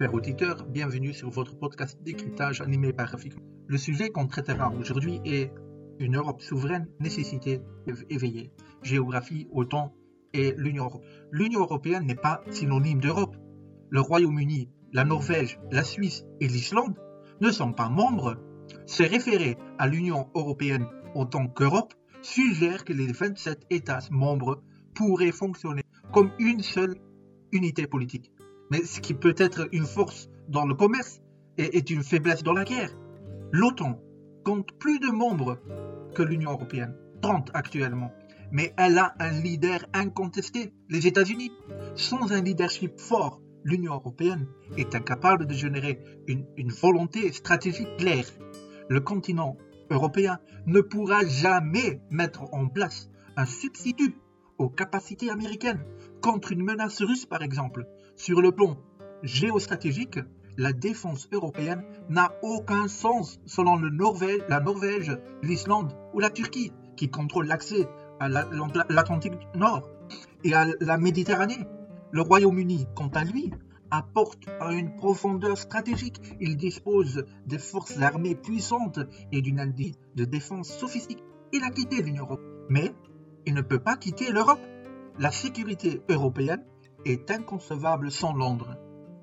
Chers auditeurs, bienvenue sur votre podcast décryptage animé par Rafik. Le sujet qu'on traitera aujourd'hui est une Europe souveraine, nécessité éveillée, géographie, OTAN et l'Union européenne. L'Union européenne n'est pas synonyme d'Europe. Le Royaume-Uni, la Norvège, la Suisse et l'Islande ne sont pas membres. Se référer à l'Union européenne en tant qu'Europe suggère que les 27 États membres pourraient fonctionner comme une seule unité politique. Mais ce qui peut être une force dans le commerce est une faiblesse dans la guerre. L'OTAN compte plus de membres que l'Union européenne, 30 actuellement. Mais elle a un leader incontesté, les États-Unis. Sans un leadership fort, l'Union européenne est incapable de générer une, volonté stratégique claire. Le continent européen ne pourra jamais mettre en place un substitut aux capacités américaines contre une menace russe par exemple. Sur le plan géostratégique, la défense européenne n'a aucun sens selon la Norvège, l'Islande ou la Turquie, qui contrôlent l'accès à l'Atlantique Nord et à la Méditerranée. Le Royaume-Uni, quant à lui, apporte une profondeur stratégique. Il dispose de forces armées puissantes et d'une indie de défense sophistiquée. Il a quitté l'Union européenne. Mais il ne peut pas quitter l'Europe. La sécurité européenne est inconcevable sans Londres.